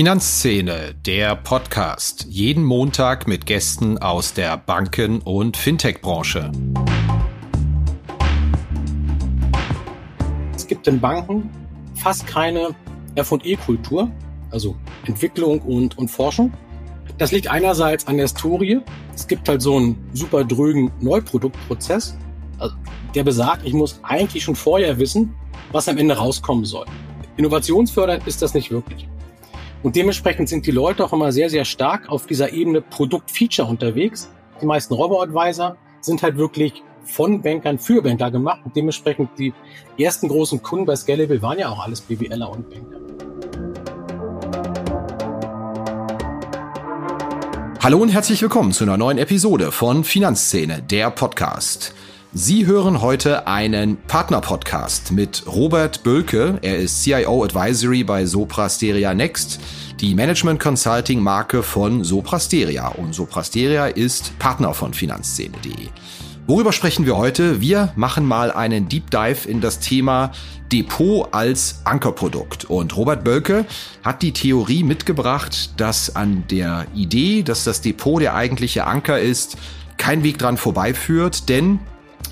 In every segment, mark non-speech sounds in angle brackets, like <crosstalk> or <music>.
Finanzszene, der Podcast. Jeden Montag mit Gästen aus der Banken- und Fintech-Branche. Es gibt in Banken fast keine F&E-Kultur, also Entwicklung und, und Forschung. Das liegt einerseits an der Story. Es gibt halt so einen super drögen Neuproduktprozess, also der besagt, ich muss eigentlich schon vorher wissen, was am Ende rauskommen soll. Innovationsfördernd ist das nicht wirklich. Und dementsprechend sind die Leute auch immer sehr, sehr stark auf dieser Ebene Produkt-Feature unterwegs. Die meisten Robo-Advisor sind halt wirklich von Bankern für Banker gemacht. Und dementsprechend die ersten großen Kunden bei Scalable waren ja auch alles BWLer und Banker. Hallo und herzlich willkommen zu einer neuen Episode von Finanzszene, der Podcast. Sie hören heute einen Partner-Podcast mit Robert Bölke. Er ist CIO Advisory bei Soprasteria Next, die Management Consulting Marke von Soprasteria. Und Soprasteria ist Partner von Finanzszene.de. Worüber sprechen wir heute? Wir machen mal einen Deep Dive in das Thema Depot als Ankerprodukt. Und Robert Bölke hat die Theorie mitgebracht, dass an der Idee, dass das Depot der eigentliche Anker ist, kein Weg dran vorbeiführt, denn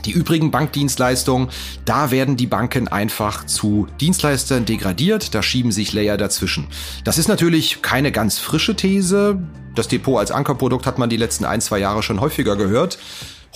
die übrigen Bankdienstleistungen, da werden die Banken einfach zu Dienstleistern degradiert, da schieben sich Layer dazwischen. Das ist natürlich keine ganz frische These. Das Depot als Ankerprodukt hat man die letzten ein, zwei Jahre schon häufiger gehört.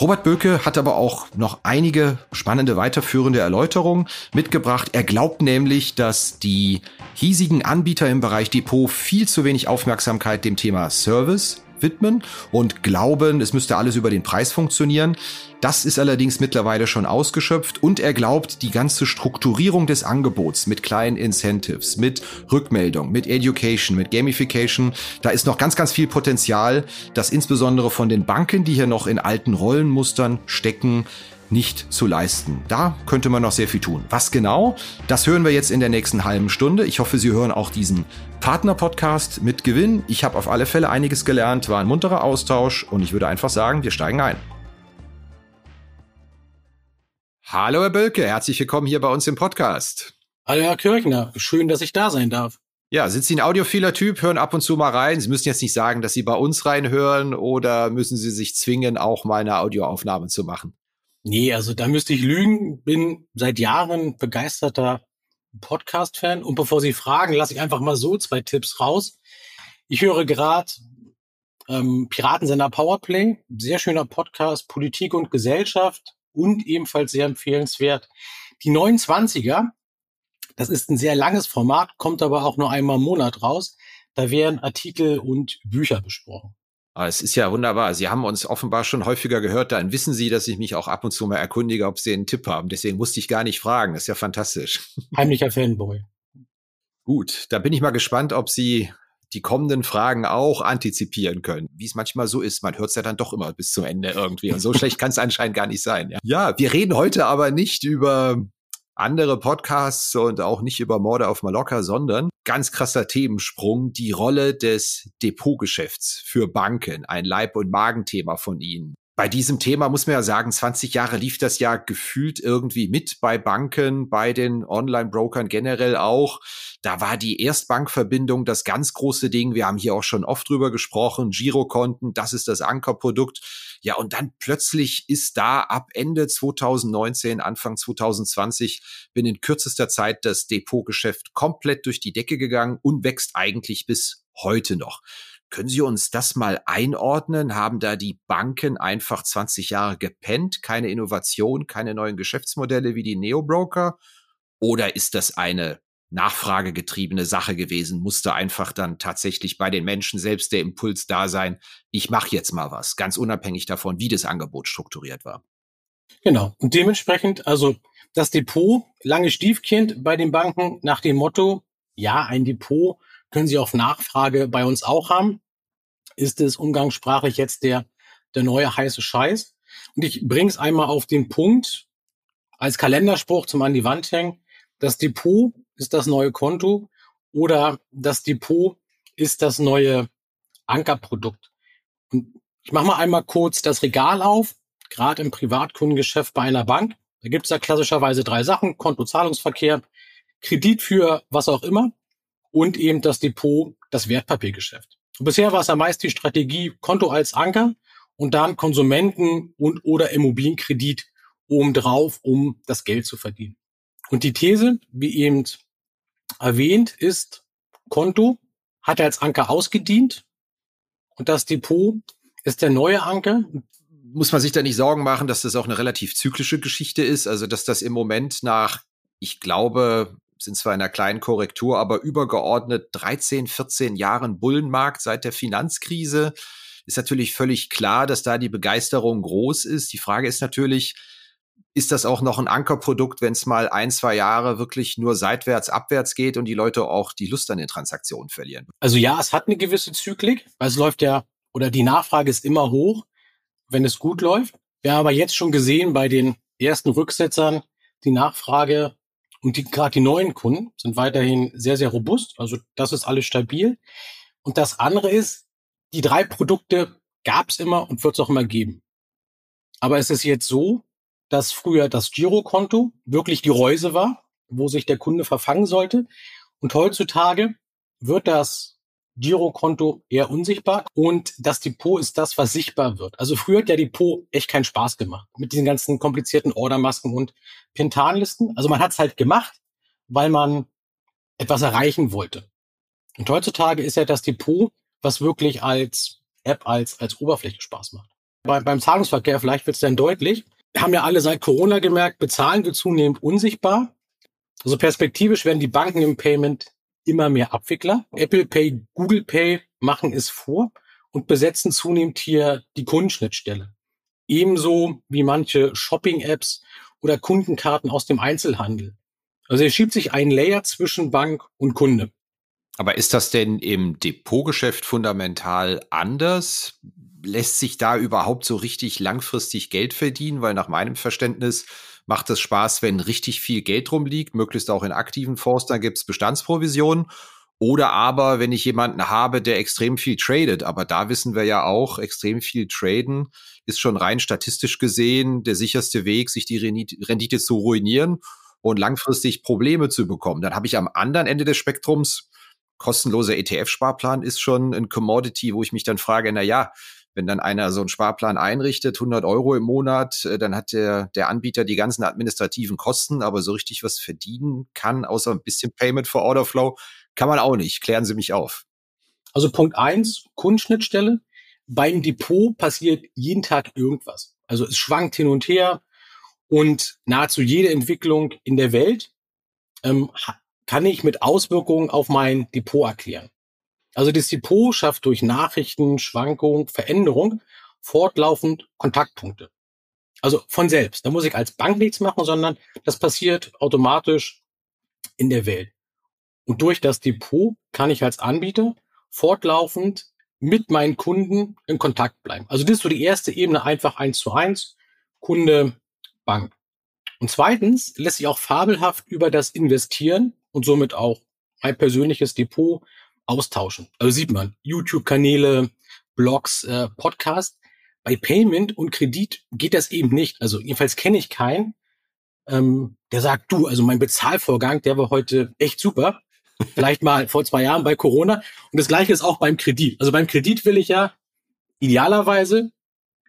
Robert Böke hat aber auch noch einige spannende weiterführende Erläuterungen mitgebracht. Er glaubt nämlich, dass die hiesigen Anbieter im Bereich Depot viel zu wenig Aufmerksamkeit dem Thema Service widmen und glauben, es müsste alles über den Preis funktionieren. Das ist allerdings mittlerweile schon ausgeschöpft und er glaubt, die ganze Strukturierung des Angebots mit kleinen Incentives, mit Rückmeldung, mit Education, mit Gamification, da ist noch ganz, ganz viel Potenzial, das insbesondere von den Banken, die hier noch in alten Rollenmustern stecken, nicht zu leisten. Da könnte man noch sehr viel tun. Was genau? Das hören wir jetzt in der nächsten halben Stunde. Ich hoffe, Sie hören auch diesen Partner-Podcast mit Gewinn. Ich habe auf alle Fälle einiges gelernt, war ein munterer Austausch und ich würde einfach sagen, wir steigen ein. Hallo Herr Bölke, herzlich willkommen hier bei uns im Podcast. Hallo Herr Kirchner, schön, dass ich da sein darf. Ja, sind Sie ein audiophiler Typ? Hören ab und zu mal rein. Sie müssen jetzt nicht sagen, dass Sie bei uns reinhören oder müssen Sie sich zwingen, auch mal eine Audioaufnahme zu machen? Nee, also da müsste ich lügen. Bin seit Jahren begeisterter Podcast-Fan. Und bevor Sie fragen, lasse ich einfach mal so zwei Tipps raus. Ich höre gerade ähm, Piratensender Powerplay, sehr schöner Podcast, Politik und Gesellschaft und ebenfalls sehr empfehlenswert die 29er. Das ist ein sehr langes Format, kommt aber auch nur einmal im Monat raus. Da werden Artikel und Bücher besprochen. Aber es ist ja wunderbar. Sie haben uns offenbar schon häufiger gehört. Dann wissen Sie, dass ich mich auch ab und zu mal erkundige, ob Sie einen Tipp haben. Deswegen musste ich gar nicht fragen. Das ist ja fantastisch. <laughs> Heimlicher Fanboy. Gut, da bin ich mal gespannt, ob Sie die kommenden Fragen auch antizipieren können. Wie es manchmal so ist, man hört es ja dann doch immer bis zum Ende irgendwie. Und so schlecht kann es anscheinend gar nicht sein. Ja. ja, wir reden heute aber nicht über andere Podcasts und auch nicht über Morde auf Mallorca, sondern ganz krasser Themensprung, die Rolle des Depotgeschäfts für Banken, ein Leib- und Magenthema von Ihnen bei diesem Thema muss man ja sagen, 20 Jahre lief das ja gefühlt irgendwie mit bei Banken, bei den Online-Brokern generell auch. Da war die Erstbankverbindung das ganz große Ding. Wir haben hier auch schon oft drüber gesprochen. Girokonten, das ist das Ankerprodukt. Ja, und dann plötzlich ist da ab Ende 2019, Anfang 2020 bin in kürzester Zeit das Depotgeschäft komplett durch die Decke gegangen und wächst eigentlich bis heute noch. Können Sie uns das mal einordnen? Haben da die Banken einfach 20 Jahre gepennt? Keine Innovation, keine neuen Geschäftsmodelle wie die Neobroker? Oder ist das eine nachfragegetriebene Sache gewesen? Musste einfach dann tatsächlich bei den Menschen selbst der Impuls da sein, ich mache jetzt mal was, ganz unabhängig davon, wie das Angebot strukturiert war? Genau. Und dementsprechend, also das Depot, lange Stiefkind bei den Banken nach dem Motto, ja, ein Depot können Sie auf Nachfrage bei uns auch haben. Ist es umgangssprachlich jetzt der, der neue heiße Scheiß? Und ich bringe es einmal auf den Punkt als Kalenderspruch zum an die Wand hängen. Das Depot ist das neue Konto oder das Depot ist das neue Ankerprodukt. Und ich mache mal einmal kurz das Regal auf, gerade im Privatkundengeschäft bei einer Bank. Da gibt es ja klassischerweise drei Sachen, Konto, Zahlungsverkehr, Kredit für was auch immer und eben das Depot, das Wertpapiergeschäft. Und bisher war es ja meist die Strategie Konto als Anker und dann Konsumenten und oder Immobilienkredit obendrauf, um das Geld zu verdienen. Und die These, wie eben erwähnt, ist, Konto hat als Anker ausgedient und das Depot ist der neue Anker. Muss man sich da nicht Sorgen machen, dass das auch eine relativ zyklische Geschichte ist? Also, dass das im Moment nach, ich glaube, sind zwar in einer kleinen Korrektur, aber übergeordnet 13, 14 Jahren Bullenmarkt seit der Finanzkrise ist natürlich völlig klar, dass da die Begeisterung groß ist. Die Frage ist natürlich, ist das auch noch ein Ankerprodukt, wenn es mal ein, zwei Jahre wirklich nur seitwärts, abwärts geht und die Leute auch die Lust an den Transaktionen verlieren? Also ja, es hat eine gewisse Zyklik, weil es läuft ja, oder die Nachfrage ist immer hoch, wenn es gut läuft. Wir haben aber jetzt schon gesehen bei den ersten Rücksetzern, die Nachfrage und die, gerade die neuen Kunden sind weiterhin sehr, sehr robust. Also das ist alles stabil. Und das andere ist, die drei Produkte gab es immer und wird es auch immer geben. Aber es ist jetzt so, dass früher das Girokonto wirklich die Reuse war, wo sich der Kunde verfangen sollte. Und heutzutage wird das Girokonto eher unsichtbar und das Depot ist das, was sichtbar wird. Also früher hat der Depot echt keinen Spaß gemacht mit diesen ganzen komplizierten Ordermasken und Pintanlisten. Also man hat es halt gemacht, weil man etwas erreichen wollte. Und heutzutage ist ja das Depot was wirklich als App, als, als Oberfläche Spaß macht. Bei, beim Zahlungsverkehr, vielleicht wird es dann deutlich, haben ja alle seit Corona gemerkt, bezahlen wir zunehmend unsichtbar. Also perspektivisch werden die Banken im Payment immer mehr Abwickler. Apple Pay, Google Pay machen es vor und besetzen zunehmend hier die Kundenschnittstelle. Ebenso wie manche Shopping-Apps oder Kundenkarten aus dem Einzelhandel. Also es schiebt sich ein Layer zwischen Bank und Kunde. Aber ist das denn im Depotgeschäft fundamental anders? Lässt sich da überhaupt so richtig langfristig Geld verdienen? Weil nach meinem Verständnis macht es Spaß, wenn richtig viel Geld rumliegt, möglichst auch in aktiven Fonds, dann gibt's Bestandsprovisionen. Oder aber, wenn ich jemanden habe, der extrem viel tradet, aber da wissen wir ja auch, extrem viel traden ist schon rein statistisch gesehen der sicherste Weg, sich die Rendite zu ruinieren und langfristig Probleme zu bekommen. Dann habe ich am anderen Ende des Spektrums kostenloser ETF-Sparplan ist schon ein Commodity, wo ich mich dann frage, na ja, wenn dann einer so einen Sparplan einrichtet, 100 Euro im Monat, äh, dann hat der, der Anbieter die ganzen administrativen Kosten, aber so richtig was verdienen kann, außer ein bisschen Payment for Order Flow, kann man auch nicht. Klären Sie mich auf. Also Punkt eins, Kundenschnittstelle. Beim Depot passiert jeden Tag irgendwas. Also es schwankt hin und her und nahezu jede Entwicklung in der Welt ähm, kann ich mit Auswirkungen auf mein Depot erklären. Also das Depot schafft durch Nachrichten, Schwankung, Veränderung fortlaufend Kontaktpunkte. Also von selbst. Da muss ich als Bank nichts machen, sondern das passiert automatisch in der Welt. Und durch das Depot kann ich als Anbieter fortlaufend mit meinen Kunden in Kontakt bleiben. Also das ist so die erste Ebene einfach eins zu eins. Kunde, Bank. Und zweitens lässt sich auch fabelhaft über das Investieren und somit auch mein persönliches Depot austauschen. Also sieht man, YouTube-Kanäle, Blogs, äh, Podcast. Bei Payment und Kredit geht das eben nicht. Also jedenfalls kenne ich keinen, ähm, der sagt, du, also mein Bezahlvorgang, der war heute echt super. Vielleicht mal vor zwei Jahren bei Corona. Und das gleiche ist auch beim Kredit. Also beim Kredit will ich ja idealerweise,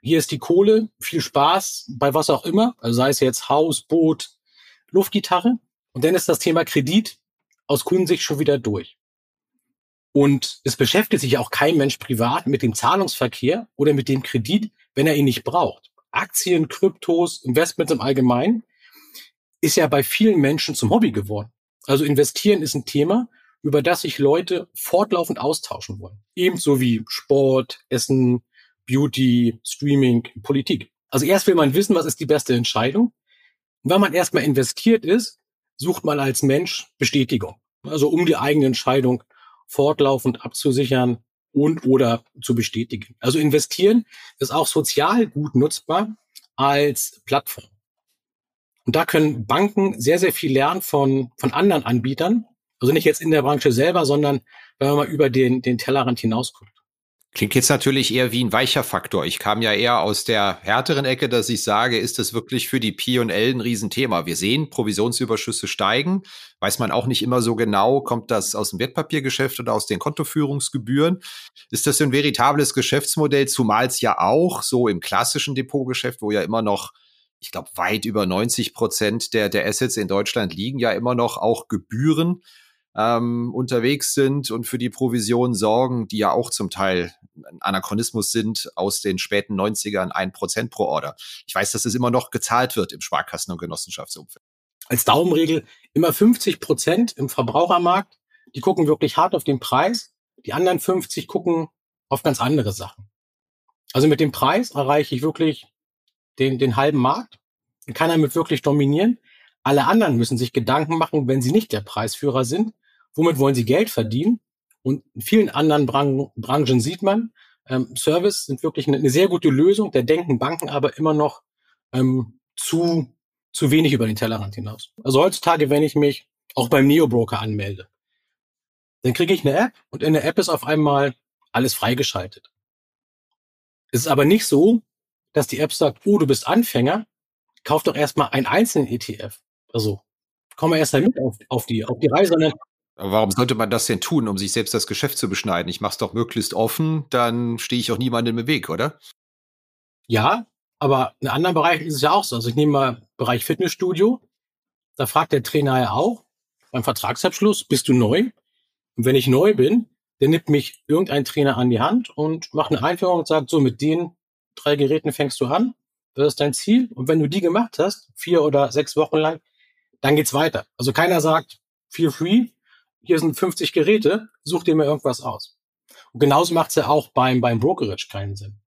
hier ist die Kohle, viel Spaß bei was auch immer, also sei es jetzt Haus, Boot, Luftgitarre. Und dann ist das Thema Kredit aus Kundensicht schon wieder durch. Und es beschäftigt sich auch kein Mensch privat mit dem Zahlungsverkehr oder mit dem Kredit, wenn er ihn nicht braucht. Aktien, Kryptos, Investments im Allgemeinen ist ja bei vielen Menschen zum Hobby geworden. Also investieren ist ein Thema, über das sich Leute fortlaufend austauschen wollen. Ebenso wie Sport, Essen, Beauty, Streaming, Politik. Also erst will man wissen, was ist die beste Entscheidung. Und wenn man erstmal investiert ist, sucht man als Mensch Bestätigung. Also um die eigene Entscheidung fortlaufend abzusichern und oder zu bestätigen. Also investieren ist auch sozial gut nutzbar als Plattform. Und da können Banken sehr, sehr viel lernen von, von anderen Anbietern. Also nicht jetzt in der Branche selber, sondern wenn man mal über den, den Tellerrand hinausguckt. Klingt jetzt natürlich eher wie ein weicher Faktor. Ich kam ja eher aus der härteren Ecke, dass ich sage, ist das wirklich für die P&L ein Riesenthema? Wir sehen, Provisionsüberschüsse steigen. Weiß man auch nicht immer so genau, kommt das aus dem Wertpapiergeschäft oder aus den Kontoführungsgebühren? Ist das ein veritables Geschäftsmodell, zumal es ja auch so im klassischen Depotgeschäft, wo ja immer noch ich glaube, weit über 90 Prozent der, der Assets in Deutschland liegen ja immer noch auch Gebühren ähm, unterwegs sind und für die Provision sorgen, die ja auch zum Teil ein Anachronismus sind aus den späten 90ern, ein Prozent pro Order. Ich weiß, dass es immer noch gezahlt wird im Sparkassen- und Genossenschaftsumfeld. Als Daumenregel immer 50 Prozent im Verbrauchermarkt. Die gucken wirklich hart auf den Preis. Die anderen 50 gucken auf ganz andere Sachen. Also mit dem Preis erreiche ich wirklich den, den halben Markt. Kann damit wirklich dominieren. Alle anderen müssen sich Gedanken machen, wenn sie nicht der Preisführer sind, womit wollen sie Geld verdienen? Und in vielen anderen Bran Branchen sieht man, ähm, Service sind wirklich eine, eine, sehr gute Lösung. Da denken Banken aber immer noch ähm, zu, zu wenig über den Tellerrand hinaus. Also heutzutage, wenn ich mich auch beim Neo-Broker anmelde, dann kriege ich eine App und in der App ist auf einmal alles freigeschaltet. Es ist aber nicht so, dass die App sagt, oh, du bist Anfänger, kauf doch erstmal einen einzelnen ETF. Also komm erst mal mit auf, auf, die, auf die Reise, sondern aber warum sollte man das denn tun, um sich selbst das Geschäft zu beschneiden? Ich mache es doch möglichst offen, dann stehe ich auch niemandem im Weg, oder? Ja, aber in anderen Bereichen ist es ja auch so. Also ich nehme mal Bereich Fitnessstudio. Da fragt der Trainer ja auch beim Vertragsabschluss, bist du neu? Und wenn ich neu bin, dann nimmt mich irgendein Trainer an die Hand und macht eine Einführung und sagt, so mit den drei Geräten fängst du an. Das ist dein Ziel. Und wenn du die gemacht hast, vier oder sechs Wochen lang, dann geht's weiter. Also keiner sagt, feel free, hier sind 50 Geräte, such dir mal irgendwas aus. Und genauso macht es ja auch beim, beim Brokerage keinen Sinn.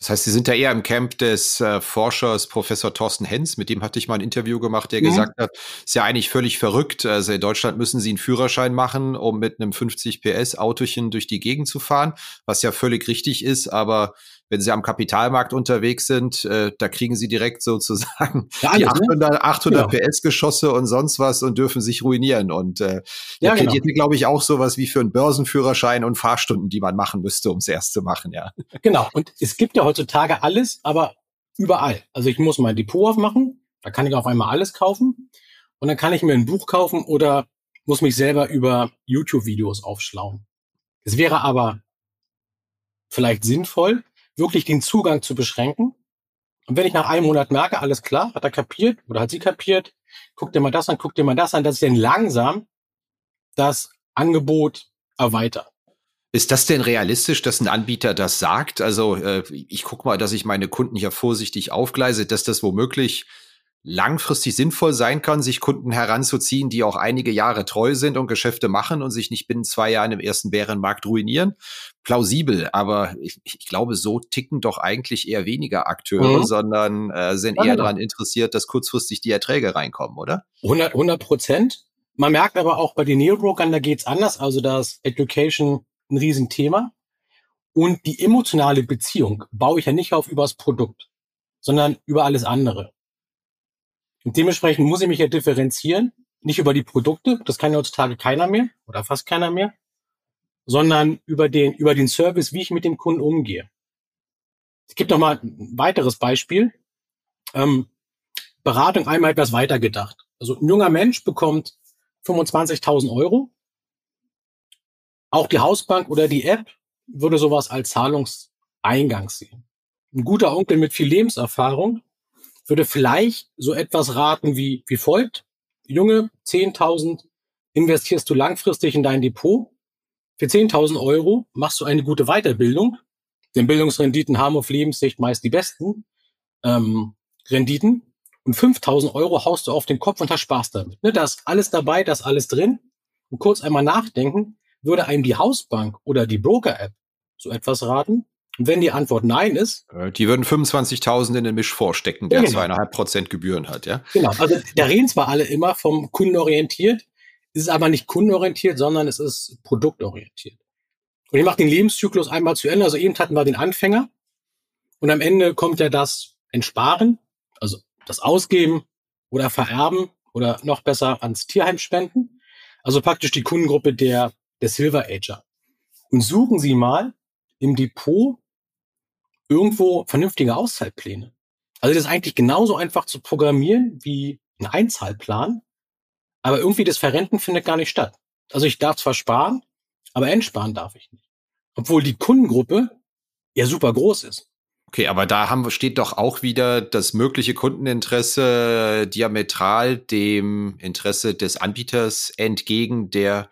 Das heißt, Sie sind ja eher im Camp des äh, Forschers Professor Thorsten Hens, mit dem hatte ich mal ein Interview gemacht, der mhm. gesagt hat, ist ja eigentlich völlig verrückt. Also in Deutschland müssen Sie einen Führerschein machen, um mit einem 50 PS Autochen durch die Gegend zu fahren, was ja völlig richtig ist, aber wenn sie am Kapitalmarkt unterwegs sind, äh, da kriegen sie direkt sozusagen ja, alles, die 800, ne? 800 genau. PS-Geschosse und sonst was und dürfen sich ruinieren. Und äh, ja, genau. glaube ich, auch sowas wie für einen Börsenführerschein und Fahrstunden, die man machen müsste, um es erst zu machen, ja. Genau. Und es gibt ja heutzutage alles, aber überall. Also ich muss mein Depot aufmachen, da kann ich auf einmal alles kaufen und dann kann ich mir ein Buch kaufen oder muss mich selber über YouTube-Videos aufschlauen. Es wäre aber vielleicht sinnvoll, wirklich den Zugang zu beschränken. Und wenn ich nach einem Monat merke, alles klar, hat er kapiert oder hat sie kapiert, guck dir mal das an, guck dir mal das an, dass ich dann langsam das Angebot erweitert. Ist das denn realistisch, dass ein Anbieter das sagt? Also äh, ich gucke mal, dass ich meine Kunden hier vorsichtig aufgleise, dass das womöglich langfristig sinnvoll sein kann, sich Kunden heranzuziehen, die auch einige Jahre treu sind und Geschäfte machen und sich nicht binnen zwei Jahren im ersten Bärenmarkt ruinieren. Plausibel, aber ich, ich glaube, so ticken doch eigentlich eher weniger Akteure, mhm. sondern äh, sind eher daran interessiert, dass kurzfristig die Erträge reinkommen, oder? 100 Prozent. Man merkt aber auch bei den Neobrokern, da geht's anders. Also da ist Education ein Riesenthema. Und die emotionale Beziehung baue ich ja nicht auf übers Produkt, sondern über alles andere. Und dementsprechend muss ich mich ja differenzieren, nicht über die Produkte, das kann ja heutzutage keiner mehr oder fast keiner mehr, sondern über den, über den Service, wie ich mit dem Kunden umgehe. Es gibt noch mal ein weiteres Beispiel. Ähm, Beratung einmal etwas weiter gedacht. Also ein junger Mensch bekommt 25.000 Euro. Auch die Hausbank oder die App würde sowas als Zahlungseingang sehen. Ein guter Onkel mit viel Lebenserfahrung würde vielleicht so etwas raten wie, wie folgt. Junge, 10.000 investierst du langfristig in dein Depot. Für 10.000 Euro machst du eine gute Weiterbildung. Denn Bildungsrenditen haben auf Lebenssicht meist die besten ähm, Renditen. Und 5.000 Euro haust du auf den Kopf und hast Spaß damit. Ne, da ist alles dabei, da ist alles drin. Und kurz einmal nachdenken, würde einem die Hausbank oder die Broker-App so etwas raten, und wenn die Antwort Nein ist. Äh, die würden 25.000 in den Misch vorstecken, der genau. zweieinhalb Prozent Gebühren hat, ja? Genau. Also da reden zwar alle immer vom kundenorientiert, ist aber nicht kundenorientiert, sondern es ist produktorientiert. Und ich mache den Lebenszyklus einmal zu Ende. Also eben hatten wir den Anfänger. Und am Ende kommt ja das Entsparen, also das Ausgeben oder Vererben oder noch besser ans Tierheim spenden. Also praktisch die Kundengruppe der, der Silver Ager. Und suchen Sie mal im Depot irgendwo vernünftige Auszahlpläne. Also das ist eigentlich genauso einfach zu programmieren wie ein Einzahlplan, aber irgendwie das Verrenten findet gar nicht statt. Also ich darf zwar sparen, aber entsparen darf ich nicht. Obwohl die Kundengruppe ja super groß ist. Okay, aber da haben, steht doch auch wieder das mögliche Kundeninteresse diametral dem Interesse des Anbieters entgegen, der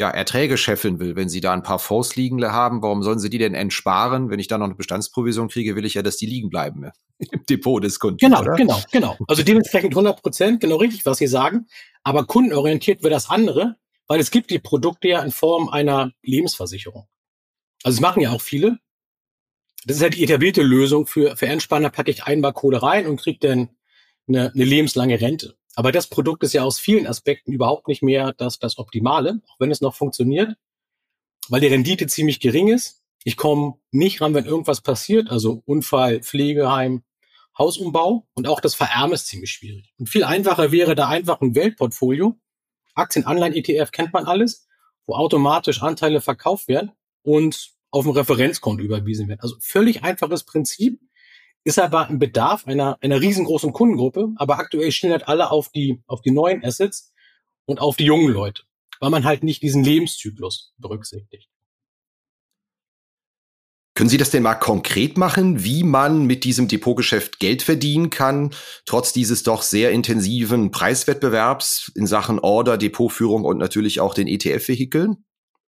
ja, Erträge scheffeln will. Wenn Sie da ein paar Fonds liegen haben, warum sollen Sie die denn entsparen? Wenn ich da noch eine Bestandsprovision kriege, will ich ja, dass die liegen bleiben ne? <laughs> im Depot des Kunden. Genau, oder? genau, genau. Also dementsprechend 100 Prozent, genau richtig, was Sie sagen. Aber kundenorientiert wird das andere, weil es gibt die Produkte ja in Form einer Lebensversicherung. Also es machen ja auch viele. Das ist halt die etablierte Lösung für, für Entspanner, packe ich ein Barcode rein und kriege dann eine, eine lebenslange Rente. Aber das Produkt ist ja aus vielen Aspekten überhaupt nicht mehr das, das Optimale, auch wenn es noch funktioniert, weil die Rendite ziemlich gering ist. Ich komme nicht ran, wenn irgendwas passiert, also Unfall, Pflegeheim, Hausumbau und auch das Vererben ist ziemlich schwierig. Und viel einfacher wäre da einfach ein Weltportfolio. Aktien, Anleihen, ETF kennt man alles, wo automatisch Anteile verkauft werden und auf ein Referenzkonto überwiesen werden. Also völlig einfaches Prinzip, ist aber ein Bedarf einer, einer riesengroßen Kundengruppe, aber aktuell stehen halt alle auf die, auf die neuen Assets und auf die jungen Leute, weil man halt nicht diesen Lebenszyklus berücksichtigt. Können Sie das denn mal konkret machen, wie man mit diesem Depotgeschäft Geld verdienen kann, trotz dieses doch sehr intensiven Preiswettbewerbs in Sachen Order, Depotführung und natürlich auch den ETF-Vehikeln?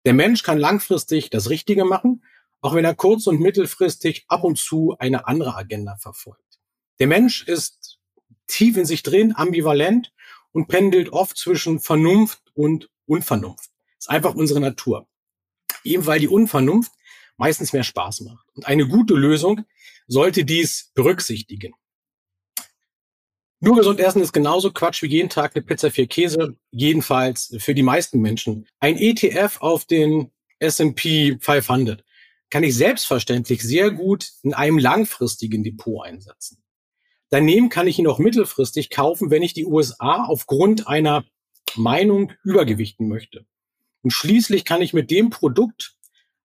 Der Mensch kann langfristig das Richtige machen, auch wenn er kurz- und mittelfristig ab und zu eine andere Agenda verfolgt. Der Mensch ist tief in sich drin, ambivalent und pendelt oft zwischen Vernunft und Unvernunft. Das ist einfach unsere Natur. Eben weil die Unvernunft meistens mehr Spaß macht. Und eine gute Lösung sollte dies berücksichtigen. Nur gesund essen ist genauso Quatsch wie jeden Tag eine Pizza für Käse, jedenfalls für die meisten Menschen. Ein ETF auf den S&P 500 kann ich selbstverständlich sehr gut in einem langfristigen Depot einsetzen. Daneben kann ich ihn auch mittelfristig kaufen, wenn ich die USA aufgrund einer Meinung übergewichten möchte. Und schließlich kann ich mit dem Produkt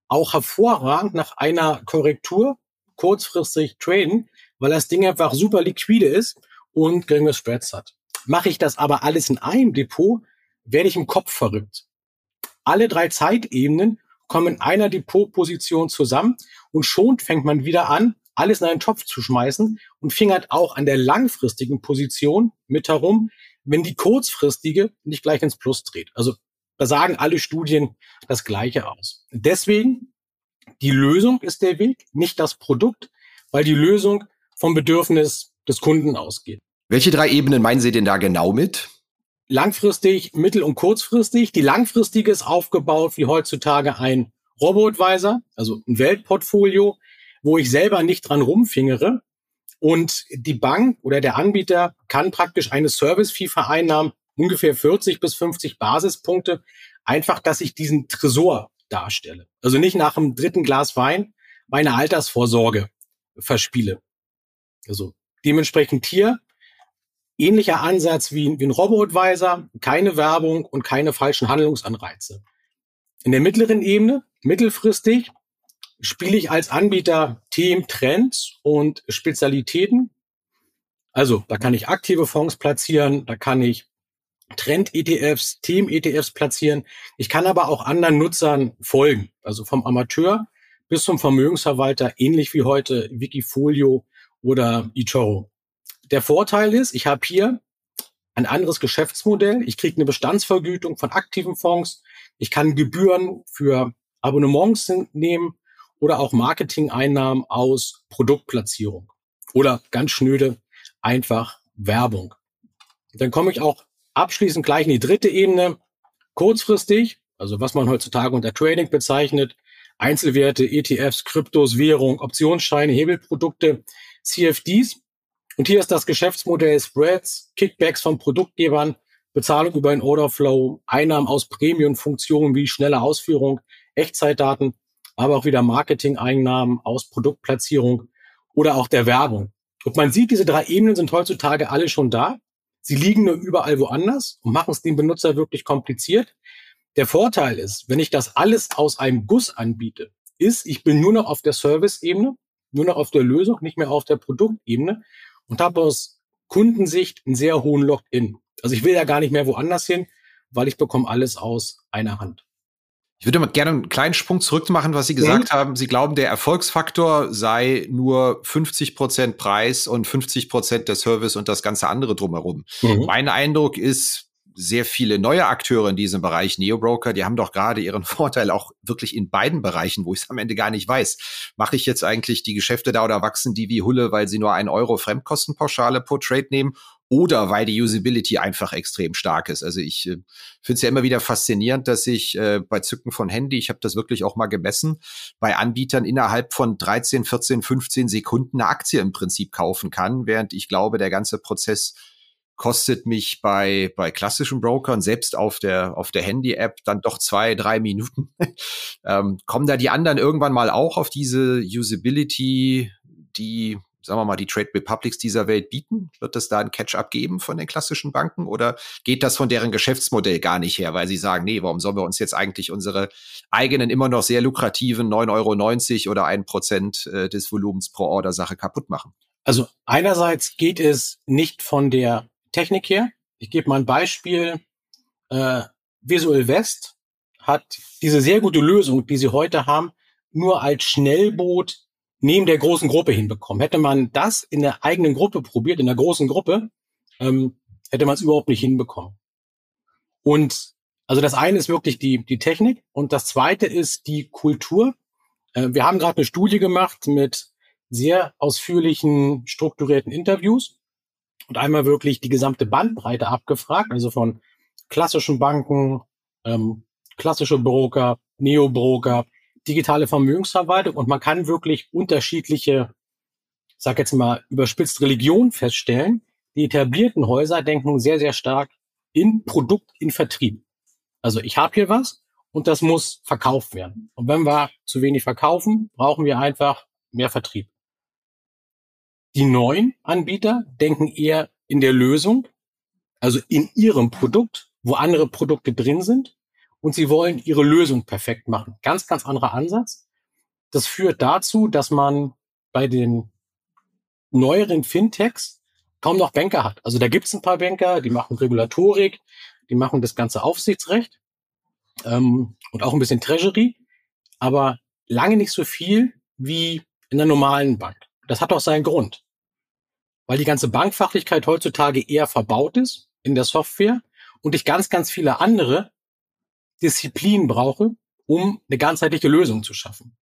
auch hervorragend nach einer Korrektur kurzfristig traden, weil das Ding einfach super liquide ist und geringe Spreads hat. Mache ich das aber alles in einem Depot, werde ich im Kopf verrückt. Alle drei Zeitebenen kommen in einer Depotposition zusammen und schon fängt man wieder an, alles in einen Topf zu schmeißen und fingert auch an der langfristigen Position mit herum, wenn die kurzfristige nicht gleich ins Plus dreht. Also da sagen alle Studien das Gleiche aus. Deswegen, die Lösung ist der Weg, nicht das Produkt, weil die Lösung vom Bedürfnis des Kunden ausgeht. Welche drei Ebenen meinen Sie denn da genau mit? Langfristig, mittel- und kurzfristig. Die langfristige ist aufgebaut wie heutzutage ein Robo-Advisor, also ein Weltportfolio, wo ich selber nicht dran rumfingere. Und die Bank oder der Anbieter kann praktisch eine Service-Fee vereinnahmen, ungefähr 40 bis 50 Basispunkte, einfach, dass ich diesen Tresor darstelle. Also nicht nach dem dritten Glas Wein meine Altersvorsorge verspiele. Also dementsprechend hier ähnlicher Ansatz wie, wie ein Robo-Advisor, keine Werbung und keine falschen Handlungsanreize. In der mittleren Ebene, mittelfristig, spiele ich als Anbieter Themen, Trends und Spezialitäten. Also da kann ich aktive Fonds platzieren, da kann ich Trend-ETFs, Themen-ETFs platzieren. Ich kann aber auch anderen Nutzern folgen, also vom Amateur bis zum Vermögensverwalter, ähnlich wie heute Wikifolio oder eToro. Der Vorteil ist, ich habe hier ein anderes Geschäftsmodell. Ich kriege eine Bestandsvergütung von aktiven Fonds. Ich kann Gebühren für Abonnements nehmen oder auch Marketing-Einnahmen aus Produktplatzierung oder ganz schnöde einfach Werbung. Dann komme ich auch abschließend gleich in die dritte Ebene. Kurzfristig, also was man heutzutage unter Trading bezeichnet, Einzelwerte, ETFs, Kryptos, Währung, Optionsscheine, Hebelprodukte, CFDs. Und hier ist das Geschäftsmodell Spreads, Kickbacks von Produktgebern, Bezahlung über einen Orderflow, Einnahmen aus Premium-Funktionen wie schnelle Ausführung, Echtzeitdaten, aber auch wieder Marketing-Einnahmen aus Produktplatzierung oder auch der Werbung. Und man sieht, diese drei Ebenen sind heutzutage alle schon da. Sie liegen nur überall woanders und machen es dem Benutzer wirklich kompliziert. Der Vorteil ist, wenn ich das alles aus einem Guss anbiete, ist, ich bin nur noch auf der Service-Ebene, nur noch auf der Lösung, nicht mehr auf der Produktebene und habe aus Kundensicht einen sehr hohen Login. Also ich will ja gar nicht mehr woanders hin, weil ich bekomme alles aus einer Hand. Ich würde mal gerne einen kleinen Sprung zurück machen, was Sie gesagt mhm. haben. Sie glauben, der Erfolgsfaktor sei nur 50 Prozent Preis und 50 Prozent der Service und das ganze andere drumherum. Mhm. Mein Eindruck ist, sehr viele neue Akteure in diesem Bereich, Neobroker, die haben doch gerade ihren <laughs> Vorteil auch wirklich in beiden Bereichen, wo ich es am Ende gar nicht weiß. Mache ich jetzt eigentlich die Geschäfte da oder wachsen die wie Hulle, weil sie nur ein Euro Fremdkostenpauschale pro Trade nehmen oder weil die Usability einfach extrem stark ist. Also ich äh, finde es ja immer wieder faszinierend, dass ich äh, bei Zücken von Handy, ich habe das wirklich auch mal gemessen, bei Anbietern innerhalb von 13, 14, 15 Sekunden eine Aktie im Prinzip kaufen kann, während ich glaube, der ganze Prozess kostet mich bei, bei klassischen Brokern, selbst auf der, auf der Handy-App, dann doch zwei, drei Minuten. <laughs> ähm, kommen da die anderen irgendwann mal auch auf diese Usability, die sagen wir mal, die Trade Republics dieser Welt bieten? Wird es da ein Catch-up geben von den klassischen Banken oder geht das von deren Geschäftsmodell gar nicht her, weil sie sagen, nee, warum sollen wir uns jetzt eigentlich unsere eigenen immer noch sehr lukrativen 9,90 Euro oder ein Prozent äh, des Volumens pro Order Sache kaputt machen? Also einerseits geht es nicht von der Technik her. Ich gebe mal ein Beispiel. Äh, Visual West hat diese sehr gute Lösung, die sie heute haben, nur als Schnellboot neben der großen Gruppe hinbekommen. Hätte man das in der eigenen Gruppe probiert, in der großen Gruppe, ähm, hätte man es überhaupt nicht hinbekommen. Und also das eine ist wirklich die, die Technik und das zweite ist die Kultur. Äh, wir haben gerade eine Studie gemacht mit sehr ausführlichen, strukturierten Interviews und einmal wirklich die gesamte Bandbreite abgefragt, also von klassischen Banken, ähm, klassische Broker, Neo-Broker, digitale Vermögensverwaltung und man kann wirklich unterschiedliche, sag jetzt mal, überspitzt Religion feststellen. Die etablierten Häuser denken sehr, sehr stark in Produkt, in Vertrieb. Also ich habe hier was und das muss verkauft werden. Und wenn wir zu wenig verkaufen, brauchen wir einfach mehr Vertrieb. Die neuen Anbieter denken eher in der Lösung, also in ihrem Produkt, wo andere Produkte drin sind und sie wollen ihre Lösung perfekt machen. Ganz, ganz anderer Ansatz. Das führt dazu, dass man bei den neueren Fintechs kaum noch Banker hat. Also da gibt es ein paar Banker, die machen Regulatorik, die machen das ganze Aufsichtsrecht ähm, und auch ein bisschen Treasury, aber lange nicht so viel wie in der normalen Bank. Das hat auch seinen Grund, weil die ganze Bankfachlichkeit heutzutage eher verbaut ist in der Software und ich ganz, ganz viele andere Disziplin brauche, um eine ganzheitliche Lösung zu schaffen.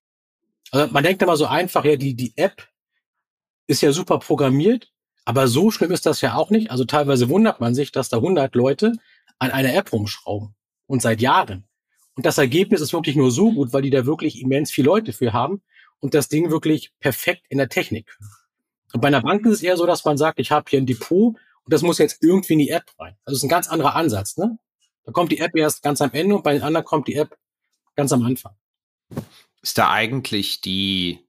Also man denkt immer so einfach, ja, die, die App ist ja super programmiert, aber so schlimm ist das ja auch nicht. Also teilweise wundert man sich, dass da 100 Leute an einer App rumschrauben und seit Jahren. Und das Ergebnis ist wirklich nur so gut, weil die da wirklich immens viele Leute für haben und das Ding wirklich perfekt in der Technik. Und bei einer Bank ist es eher so, dass man sagt, ich habe hier ein Depot und das muss jetzt irgendwie in die App rein. Also es ist ein ganz anderer Ansatz. Ne? Da kommt die App erst ganz am Ende und bei den anderen kommt die App ganz am Anfang. Ist da eigentlich die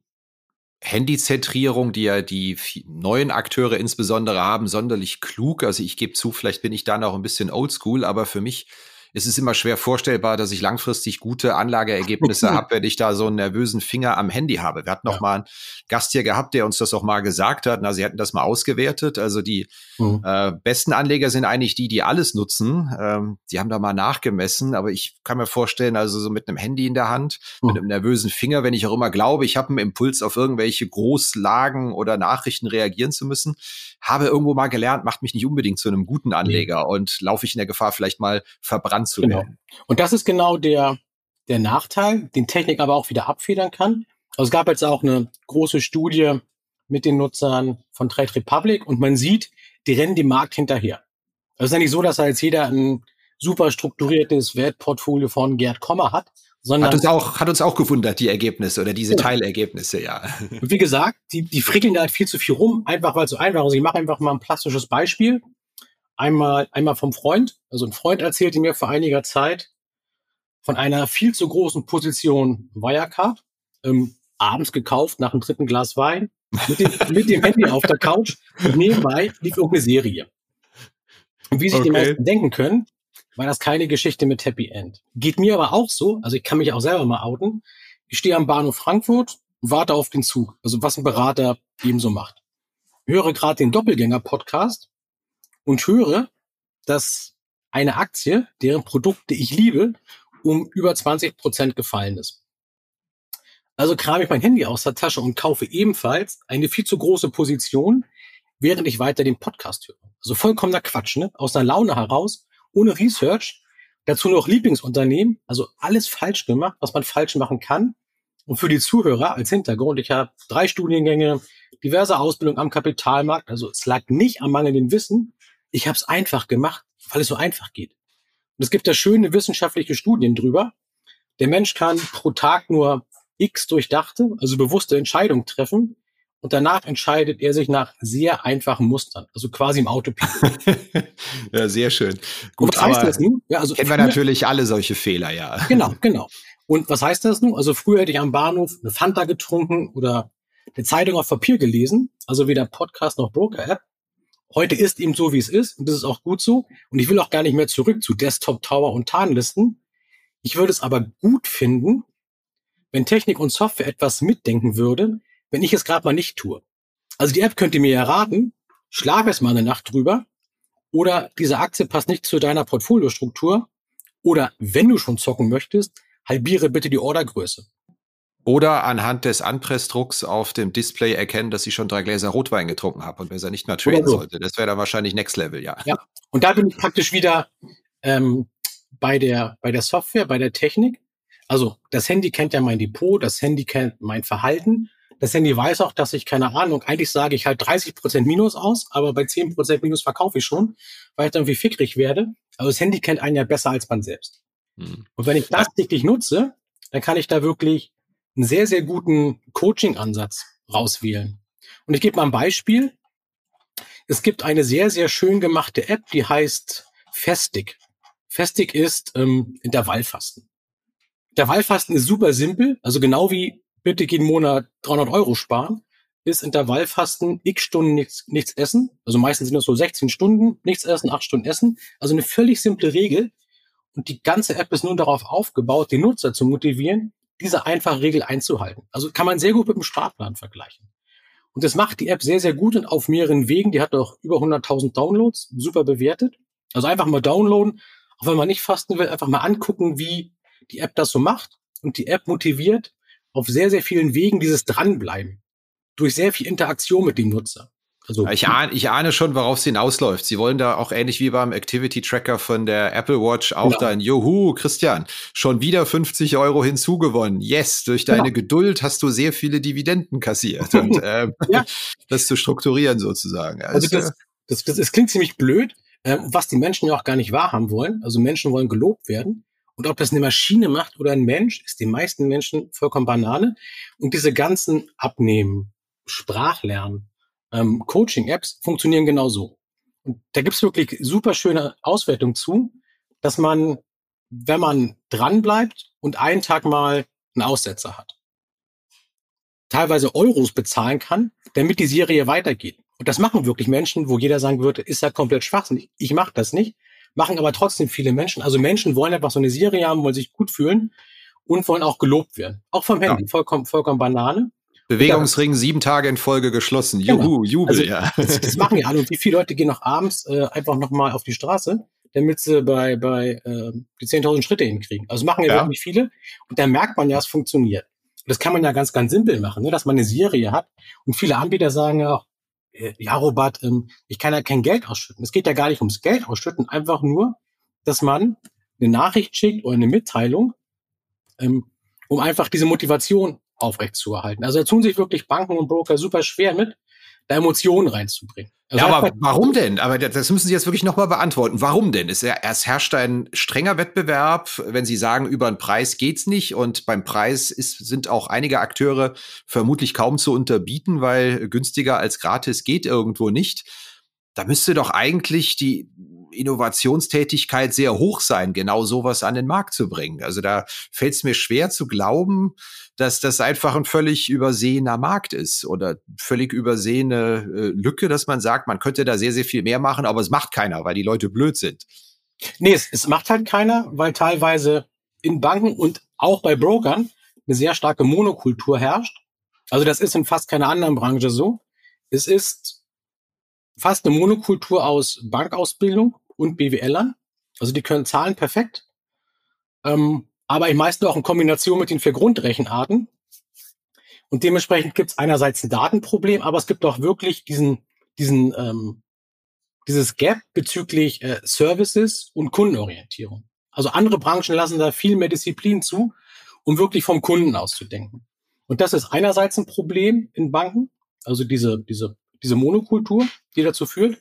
Handyzentrierung, die ja die neuen Akteure insbesondere haben, sonderlich klug? Also ich gebe zu, vielleicht bin ich da noch ein bisschen oldschool, aber für mich es ist immer schwer vorstellbar, dass ich langfristig gute Anlageergebnisse <laughs> habe, wenn ich da so einen nervösen Finger am Handy habe. Wir hatten noch ja. mal einen Gast hier gehabt, der uns das auch mal gesagt hat. Na, sie hatten das mal ausgewertet. Also die mhm. äh, besten Anleger sind eigentlich die, die alles nutzen. Ähm, die haben da mal nachgemessen, aber ich kann mir vorstellen, also so mit einem Handy in der Hand, mhm. mit einem nervösen Finger, wenn ich auch immer glaube, ich habe einen Impuls auf irgendwelche Großlagen oder Nachrichten reagieren zu müssen, habe irgendwo mal gelernt, macht mich nicht unbedingt zu einem guten Anleger mhm. und laufe ich in der Gefahr, vielleicht mal verbrannt zu genau. Und das ist genau der, der Nachteil, den Technik aber auch wieder abfedern kann. Also es gab jetzt auch eine große Studie mit den Nutzern von Trade Republic und man sieht, die rennen dem Markt hinterher. Also es ist ja nicht so, dass da jetzt jeder ein super strukturiertes Wertportfolio von Gerd Kommer hat, sondern hat uns auch hat uns auch gewundert die Ergebnisse oder diese ja. Teilergebnisse, ja. Wie gesagt, die die frickeln da halt viel zu viel rum, einfach weil es so einfach ist. Ich mache einfach mal ein plastisches Beispiel. Einmal einmal vom Freund, also ein Freund erzählte mir vor einiger Zeit von einer viel zu großen Position Wirecard, ähm, abends gekauft nach dem dritten Glas Wein mit dem, <laughs> mit dem Handy auf der Couch und nebenbei lief irgendeine Serie. Und wie sich okay. die meisten denken können, war das keine Geschichte mit Happy End. Geht mir aber auch so, also ich kann mich auch selber mal outen. Ich stehe am Bahnhof Frankfurt, warte auf den Zug, also was ein Berater ebenso macht. Höre gerade den Doppelgänger-Podcast und höre, dass eine Aktie, deren Produkte ich liebe, um über 20 Prozent gefallen ist. Also kram ich mein Handy aus der Tasche und kaufe ebenfalls eine viel zu große Position, während ich weiter den Podcast höre. Also vollkommener Quatsch, ne? Aus einer Laune heraus, ohne Research, dazu noch Lieblingsunternehmen, also alles falsch gemacht, was man falsch machen kann. Und für die Zuhörer als Hintergrund, ich habe drei Studiengänge, diverse Ausbildung am Kapitalmarkt, also es lag nicht am mangelnden Wissen, ich habe es einfach gemacht, weil es so einfach geht. Und es gibt da schöne wissenschaftliche Studien drüber. Der Mensch kann pro Tag nur x durchdachte, also bewusste Entscheidungen treffen. Und danach entscheidet er sich nach sehr einfachen Mustern, also quasi im Autopilot. <laughs> ja, sehr schön. Gut, was heißt das nun? Ja, also kennen wir natürlich alle solche Fehler, ja. Genau, genau. Und was heißt das nun? Also früher hätte ich am Bahnhof eine Fanta getrunken oder eine Zeitung auf Papier gelesen, also weder Podcast noch Broker-App. Heute ist eben so, wie es ist und das ist auch gut so. Und ich will auch gar nicht mehr zurück zu Desktop Tower und Tarnlisten. Ich würde es aber gut finden, wenn Technik und Software etwas mitdenken würde, wenn ich es gerade mal nicht tue. Also die App könnte mir ja raten, schlaf es mal eine Nacht drüber oder diese Aktie passt nicht zu deiner Portfoliostruktur oder wenn du schon zocken möchtest, halbiere bitte die Ordergröße. Oder anhand des Anpressdrucks auf dem Display erkennen, dass ich schon drei Gläser Rotwein getrunken habe und besser nicht mehr traden so. sollte. Das wäre dann wahrscheinlich Next Level, ja. Ja, und da bin ich praktisch wieder ähm, bei, der, bei der Software, bei der Technik. Also das Handy kennt ja mein Depot, das Handy kennt mein Verhalten. Das Handy weiß auch, dass ich, keine Ahnung, eigentlich sage ich halt 30 Prozent Minus aus, aber bei 10 Prozent Minus verkaufe ich schon, weil ich dann irgendwie fickrig werde. Aber das Handy kennt einen ja besser als man selbst. Hm. Und wenn ich das täglich nutze, dann kann ich da wirklich einen sehr, sehr guten Coaching-Ansatz rauswählen. Und ich gebe mal ein Beispiel. Es gibt eine sehr, sehr schön gemachte App, die heißt Festig. Festig ist ähm, Intervallfasten. Intervallfasten ist super simpel, also genau wie bitte jeden Monat 300 Euro sparen, ist Intervallfasten x Stunden nichts, nichts essen. Also meistens sind das so 16 Stunden, nichts essen, 8 Stunden essen. Also eine völlig simple Regel. Und die ganze App ist nur darauf aufgebaut, den Nutzer zu motivieren, diese einfache Regel einzuhalten. Also kann man sehr gut mit dem Sparplan vergleichen. Und das macht die App sehr, sehr gut und auf mehreren Wegen. Die hat auch über 100.000 Downloads, super bewertet. Also einfach mal downloaden, auch wenn man nicht fasten will, einfach mal angucken, wie die App das so macht. Und die App motiviert auf sehr, sehr vielen Wegen dieses Dranbleiben. Durch sehr viel Interaktion mit dem Nutzer. Also, ich, ahne, ich ahne schon, worauf es hinausläuft. Sie wollen da auch ähnlich wie beim Activity Tracker von der Apple Watch auch genau. dann, juhu, Christian, schon wieder 50 Euro hinzugewonnen. Yes, durch deine genau. Geduld hast du sehr viele Dividenden kassiert. Und <laughs> ähm, ja. <laughs> das zu strukturieren sozusagen. Also, also das, das, das, das klingt ziemlich blöd, äh, was die Menschen ja auch gar nicht wahrhaben wollen. Also Menschen wollen gelobt werden. Und ob das eine Maschine macht oder ein Mensch, ist den meisten Menschen vollkommen Banane. Und diese ganzen Abnehmen, Sprachlernen, ähm, Coaching-Apps funktionieren genauso. Und da gibt's wirklich super schöne Auswertungen zu, dass man, wenn man dran bleibt und einen Tag mal einen Aussetzer hat, teilweise Euros bezahlen kann, damit die Serie weitergeht. Und das machen wirklich Menschen, wo jeder sagen würde, ist ja komplett schwachsinnig. Ich mache das nicht, machen aber trotzdem viele Menschen. Also Menschen wollen einfach so eine Serie haben, wollen sich gut fühlen und wollen auch gelobt werden. Auch vom Handy, ja. vollkommen, vollkommen Banane. Bewegungsring sieben Tage in Folge geschlossen. Juhu, genau. Jubel, also, ja. Das, das, machen ja alle. Und wie viele Leute gehen noch abends äh, einfach nochmal auf die Straße, damit sie bei, bei äh, die 10.000 Schritte hinkriegen. Also machen ja, ja wirklich viele. Und da merkt man ja, es funktioniert. Und das kann man ja ganz, ganz simpel machen, ne? dass man eine Serie hat. Und viele Anbieter sagen ja auch, äh, ja, Robert, ähm, ich kann ja kein Geld ausschütten. Es geht ja gar nicht ums Geld ausschütten, einfach nur, dass man eine Nachricht schickt oder eine Mitteilung, ähm, um einfach diese Motivation aufrechtzuerhalten. Also da tun sich wirklich Banken und Broker super schwer mit, da Emotionen reinzubringen. Also ja, aber warum denn? Aber das müssen Sie jetzt wirklich nochmal beantworten. Warum denn? Es, es herrscht ein strenger Wettbewerb. Wenn Sie sagen, über den Preis geht's nicht und beim Preis ist, sind auch einige Akteure vermutlich kaum zu unterbieten, weil günstiger als gratis geht irgendwo nicht. Da müsste doch eigentlich die Innovationstätigkeit sehr hoch sein, genau sowas an den Markt zu bringen. Also da fällt es mir schwer zu glauben, dass das einfach ein völlig übersehener Markt ist oder völlig übersehene äh, Lücke, dass man sagt, man könnte da sehr, sehr viel mehr machen, aber es macht keiner, weil die Leute blöd sind. Nee, es, es macht halt keiner, weil teilweise in Banken und auch bei Brokern eine sehr starke Monokultur herrscht. Also das ist in fast keiner anderen Branche so. Es ist fast eine Monokultur aus Bankausbildung und BWLern. Also die können Zahlen perfekt. Ähm, aber meistens auch in Kombination mit den vier Grundrechenarten. Und dementsprechend gibt es einerseits ein Datenproblem, aber es gibt auch wirklich diesen, diesen, ähm, dieses Gap bezüglich äh, Services und Kundenorientierung. Also andere Branchen lassen da viel mehr Disziplin zu, um wirklich vom Kunden auszudenken. Und das ist einerseits ein Problem in Banken, also diese, diese, diese Monokultur, die dazu führt.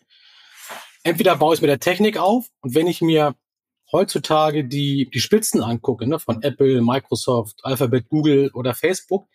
Entweder baue ich es mit der Technik auf und wenn ich mir heutzutage die, die Spitzen angucke, ne, von Apple, Microsoft, Alphabet, Google oder Facebook,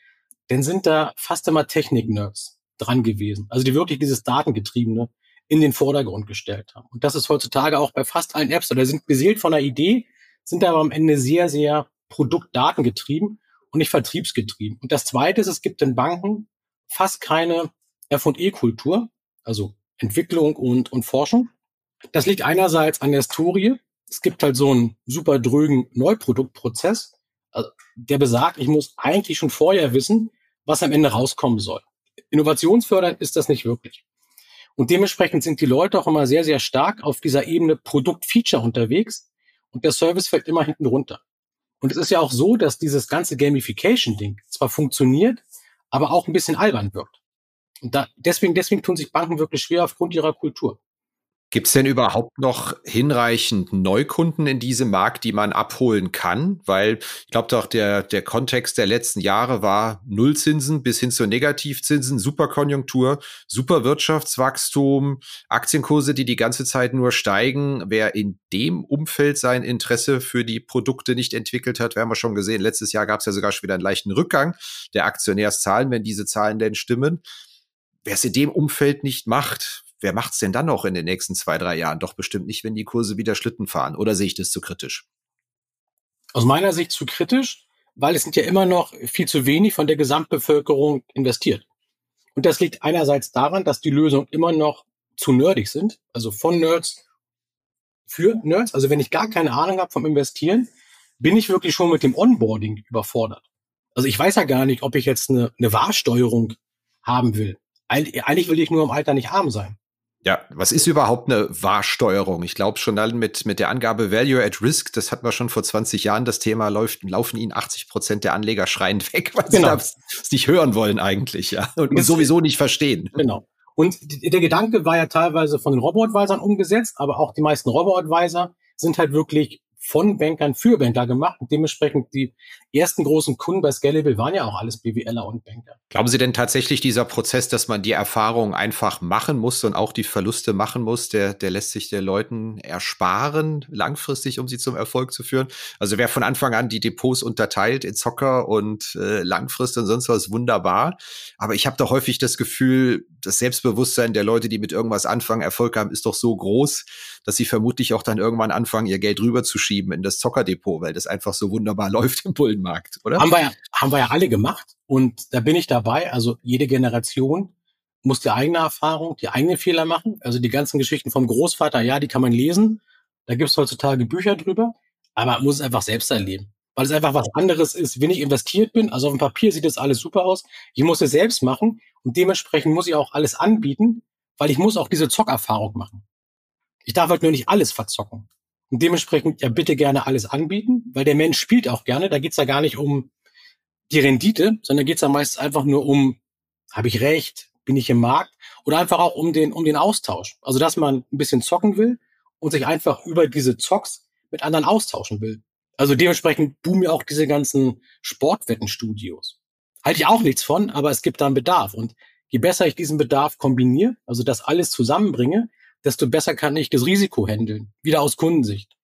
dann sind da fast immer Technik-Nerds dran gewesen. Also die wirklich dieses Datengetriebene in den Vordergrund gestellt haben. Und das ist heutzutage auch bei fast allen Apps, oder sind beseelt von einer Idee, sind aber am Ende sehr, sehr produktdatengetrieben und nicht vertriebsgetrieben. Und das Zweite ist, es gibt in Banken fast keine F&E-Kultur, also Entwicklung und, und Forschung. Das liegt einerseits an der Historie. Es gibt halt so einen super drögen Neuproduktprozess, also der besagt, ich muss eigentlich schon vorher wissen, was am Ende rauskommen soll. Innovationsfördernd ist das nicht wirklich. Und dementsprechend sind die Leute auch immer sehr, sehr stark auf dieser Ebene Produkt-Feature unterwegs und der Service fällt immer hinten runter. Und es ist ja auch so, dass dieses ganze Gamification-Ding zwar funktioniert, aber auch ein bisschen albern wirkt. Und da, deswegen, deswegen tun sich Banken wirklich schwer aufgrund ihrer Kultur. Gibt es denn überhaupt noch hinreichend Neukunden in diesem Markt, die man abholen kann? Weil ich glaube doch, der, der Kontext der letzten Jahre war Nullzinsen bis hin zu Negativzinsen, Superkonjunktur, super Wirtschaftswachstum, Aktienkurse, die die ganze Zeit nur steigen. Wer in dem Umfeld sein Interesse für die Produkte nicht entwickelt hat, wir haben wir schon gesehen, letztes Jahr gab es ja sogar schon wieder einen leichten Rückgang der Aktionärszahlen, wenn diese Zahlen denn stimmen. Wer es in dem Umfeld nicht macht, wer macht's denn dann noch in den nächsten zwei, drei Jahren? Doch bestimmt nicht, wenn die Kurse wieder Schlitten fahren. Oder sehe ich das zu kritisch? Aus meiner Sicht zu kritisch, weil es sind ja immer noch viel zu wenig von der Gesamtbevölkerung investiert. Und das liegt einerseits daran, dass die Lösungen immer noch zu nerdig sind, also von Nerds für Nerds. Also wenn ich gar keine Ahnung habe vom Investieren, bin ich wirklich schon mit dem Onboarding überfordert. Also ich weiß ja gar nicht, ob ich jetzt eine, eine Wahrsteuerung haben will. Eigentlich will ich nur im Alter nicht arm sein. Ja, was ist überhaupt eine Wahrsteuerung? Ich glaube schon dann mit, mit der Angabe Value at Risk, das hatten wir schon vor 20 Jahren, das Thema läuft, laufen Ihnen 80 Prozent der Anleger schreiend weg, weil genau. sie das nicht hören wollen eigentlich, ja. Und, und sowieso nicht verstehen. Genau. Und der Gedanke war ja teilweise von den Robo-Advisern umgesetzt, aber auch die meisten Robo-Advisor sind halt wirklich von Bankern für Banker gemacht. Und dementsprechend die ersten großen Kunden bei Scalable waren ja auch alles BWLer und Banker. Glauben Sie denn tatsächlich dieser Prozess, dass man die Erfahrung einfach machen muss und auch die Verluste machen muss, der, der lässt sich der Leuten ersparen, langfristig, um sie zum Erfolg zu führen? Also wer von Anfang an die Depots unterteilt in Zocker und äh, Langfrist und sonst was, wunderbar. Aber ich habe doch häufig das Gefühl, das Selbstbewusstsein der Leute, die mit irgendwas anfangen, Erfolg haben, ist doch so groß, dass sie vermutlich auch dann irgendwann anfangen, ihr Geld rüberzuschieben in das Zockerdepot, weil das einfach so wunderbar <laughs> läuft im Bullenmarkt, oder? Haben wir ja, haben wir ja alle gemacht. Und da bin ich dabei. Also jede Generation muss die eigene Erfahrung, die eigenen Fehler machen. Also die ganzen Geschichten vom Großvater, ja, die kann man lesen. Da gibt es heutzutage Bücher drüber. Aber man muss es einfach selbst erleben. Weil es einfach was anderes ist, wenn ich investiert bin. Also auf dem Papier sieht das alles super aus. Ich muss es selbst machen. Und dementsprechend muss ich auch alles anbieten, weil ich muss auch diese Zockerfahrung machen. Ich darf halt nur nicht alles verzocken. Und dementsprechend ja bitte gerne alles anbieten, weil der Mensch spielt auch gerne. Da geht's ja gar nicht um die Rendite, sondern geht's ja meist einfach nur um, habe ich recht, bin ich im Markt oder einfach auch um den, um den Austausch. Also dass man ein bisschen zocken will und sich einfach über diese Zocks mit anderen austauschen will. Also dementsprechend boomen ja auch diese ganzen Sportwettenstudios. Halte ich auch nichts von, aber es gibt da einen Bedarf. Und je besser ich diesen Bedarf kombiniere, also das alles zusammenbringe, desto besser kann ich das Risiko handeln. Wieder aus Kundensicht.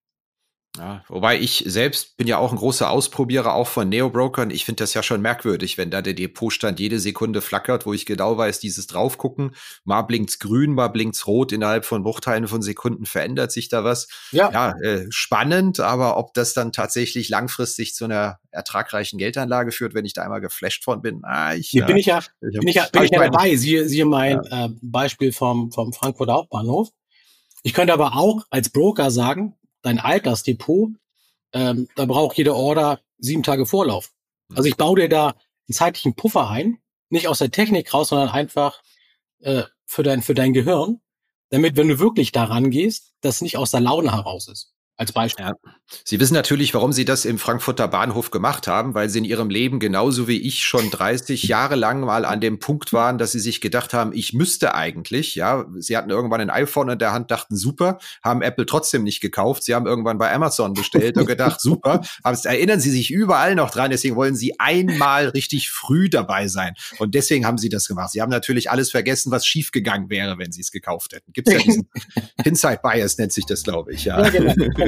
Ja, wobei ich selbst bin ja auch ein großer Ausprobierer auch von Neo-Brokern. Ich finde das ja schon merkwürdig, wenn da der Depotstand jede Sekunde flackert, wo ich genau weiß, dieses draufgucken, mal blinkt's grün, mal blinkt's rot, innerhalb von Bruchteilen von Sekunden verändert sich da was. Ja, ja äh, spannend, aber ob das dann tatsächlich langfristig zu einer ertragreichen Geldanlage führt, wenn ich da einmal geflasht von bin, ah, ich, Hier bin ich ja, ich bin ich ja, bin ich ja dabei. Siehe, siehe mein ja. äh, Beispiel vom, vom Frankfurter Hauptbahnhof. Ich könnte aber auch als Broker sagen, dein Altersdepot, ähm, da braucht jede Order sieben Tage Vorlauf. Also ich baue dir da einen zeitlichen Puffer ein, nicht aus der Technik raus, sondern einfach äh, für dein für dein Gehirn, damit, wenn du wirklich daran gehst, das nicht aus der Laune heraus ist als Beispiel. Ja. Sie wissen natürlich, warum Sie das im Frankfurter Bahnhof gemacht haben, weil Sie in Ihrem Leben genauso wie ich schon 30 Jahre lang mal an dem Punkt waren, dass Sie sich gedacht haben, ich müsste eigentlich, ja, Sie hatten irgendwann ein iPhone in der Hand, dachten super, haben Apple trotzdem nicht gekauft. Sie haben irgendwann bei Amazon bestellt und gedacht, super, aber erinnern Sie sich überall noch dran, deswegen wollen Sie einmal richtig früh dabei sein. Und deswegen haben Sie das gemacht. Sie haben natürlich alles vergessen, was schiefgegangen wäre, wenn Sie es gekauft hätten. Gibt es ja diesen <laughs> Hindsight Bias, nennt sich das, glaube ich, ja. ja genau. <laughs>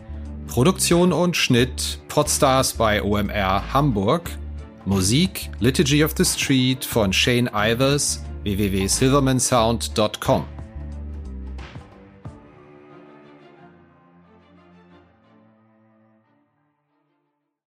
Produktion und Schnitt Podstars bei OMR Hamburg. Musik Liturgy of the Street von Shane Ivers www.silvermansound.com.